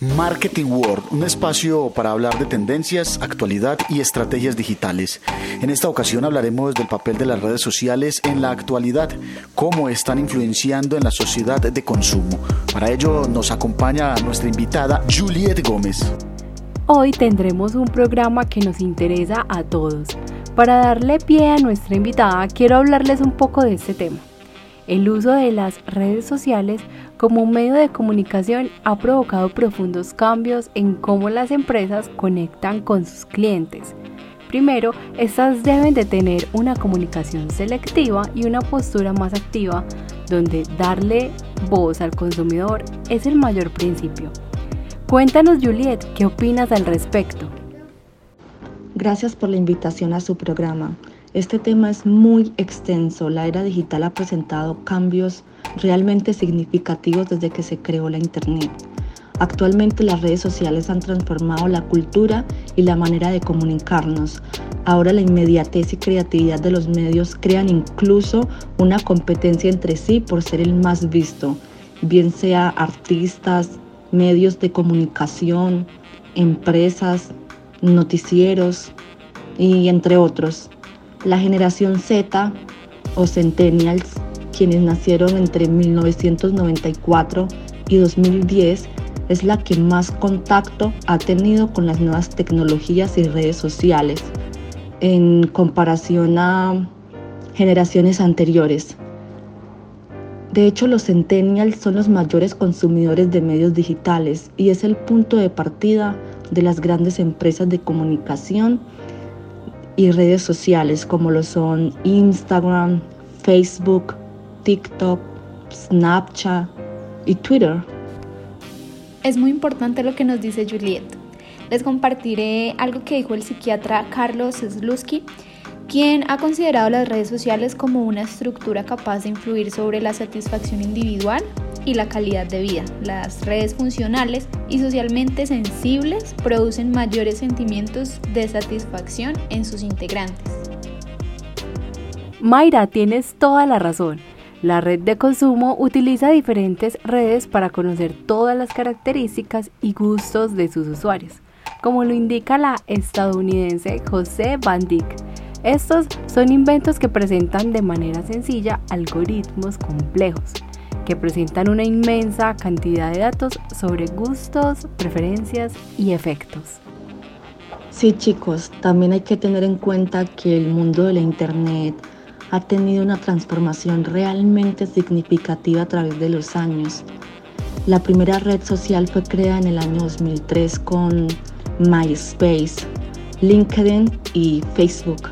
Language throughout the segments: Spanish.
Marketing World, un espacio para hablar de tendencias, actualidad y estrategias digitales. En esta ocasión hablaremos del papel de las redes sociales en la actualidad, cómo están influenciando en la sociedad de consumo. Para ello nos acompaña nuestra invitada Juliette Gómez. Hoy tendremos un programa que nos interesa a todos. Para darle pie a nuestra invitada, quiero hablarles un poco de este tema. El uso de las redes sociales como medio de comunicación ha provocado profundos cambios en cómo las empresas conectan con sus clientes. Primero, estas deben de tener una comunicación selectiva y una postura más activa, donde darle voz al consumidor es el mayor principio. Cuéntanos Juliet, ¿qué opinas al respecto? Gracias por la invitación a su programa. Este tema es muy extenso. La era digital ha presentado cambios realmente significativos desde que se creó la Internet. Actualmente las redes sociales han transformado la cultura y la manera de comunicarnos. Ahora la inmediatez y creatividad de los medios crean incluso una competencia entre sí por ser el más visto, bien sea artistas, medios de comunicación, empresas, noticieros y entre otros. La generación Z o Centennials, quienes nacieron entre 1994 y 2010, es la que más contacto ha tenido con las nuevas tecnologías y redes sociales en comparación a generaciones anteriores. De hecho, los centennials son los mayores consumidores de medios digitales y es el punto de partida de las grandes empresas de comunicación y redes sociales como lo son Instagram, Facebook, TikTok, Snapchat y Twitter. Es muy importante lo que nos dice Juliet. Les compartiré algo que dijo el psiquiatra Carlos Slusky, quien ha considerado las redes sociales como una estructura capaz de influir sobre la satisfacción individual y la calidad de vida. Las redes funcionales y socialmente sensibles producen mayores sentimientos de satisfacción en sus integrantes. Mayra, tienes toda la razón. La red de consumo utiliza diferentes redes para conocer todas las características y gustos de sus usuarios, como lo indica la estadounidense José Van Dyck. Estos son inventos que presentan de manera sencilla algoritmos complejos que presentan una inmensa cantidad de datos sobre gustos, preferencias y efectos. Sí chicos, también hay que tener en cuenta que el mundo de la Internet ha tenido una transformación realmente significativa a través de los años. La primera red social fue creada en el año 2003 con MySpace, LinkedIn y Facebook.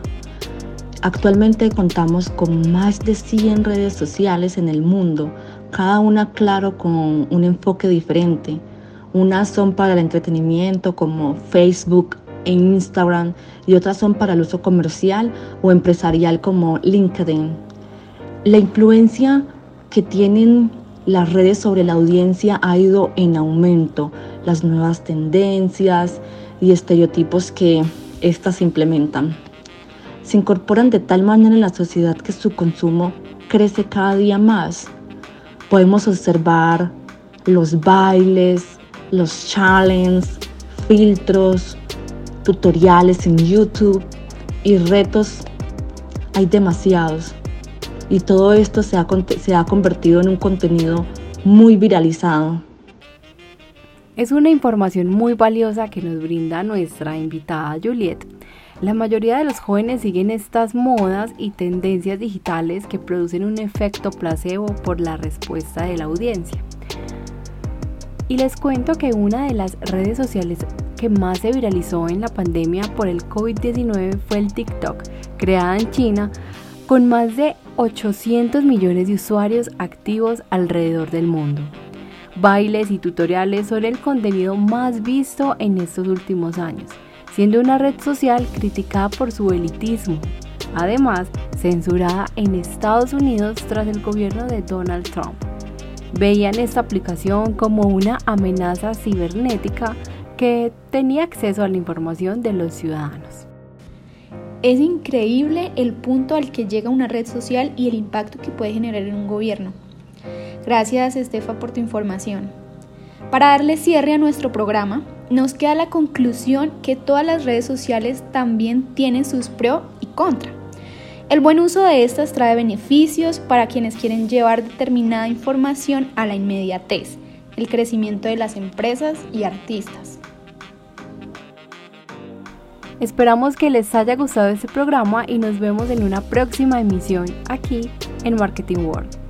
Actualmente contamos con más de 100 redes sociales en el mundo, cada una claro con un enfoque diferente. Unas son para el entretenimiento como Facebook e Instagram y otras son para el uso comercial o empresarial como LinkedIn. La influencia que tienen las redes sobre la audiencia ha ido en aumento. Las nuevas tendencias y estereotipos que éstas implementan se incorporan de tal manera en la sociedad que su consumo crece cada día más podemos observar los bailes, los challenges, filtros, tutoriales en YouTube y retos. Hay demasiados. Y todo esto se ha, convertido en un contenido muy viralizado. Es una información muy valiosa que nos brinda nuestra invitada Juliet la mayoría de los jóvenes siguen estas modas y tendencias digitales que producen un efecto placebo por la respuesta de la audiencia. Y les cuento que una de las redes sociales que más se viralizó en la pandemia por el COVID-19 fue el TikTok, creada en China, con más de 800 millones de usuarios activos alrededor del mundo. Bailes y tutoriales son el contenido más visto en estos últimos años siendo una red social criticada por su elitismo, además censurada en Estados Unidos tras el gobierno de Donald Trump. Veían esta aplicación como una amenaza cibernética que tenía acceso a la información de los ciudadanos. Es increíble el punto al que llega una red social y el impacto que puede generar en un gobierno. Gracias Estefa por tu información. Para darle cierre a nuestro programa, nos queda la conclusión que todas las redes sociales también tienen sus pro y contra. El buen uso de estas trae beneficios para quienes quieren llevar determinada información a la inmediatez, el crecimiento de las empresas y artistas. Esperamos que les haya gustado este programa y nos vemos en una próxima emisión aquí en Marketing World.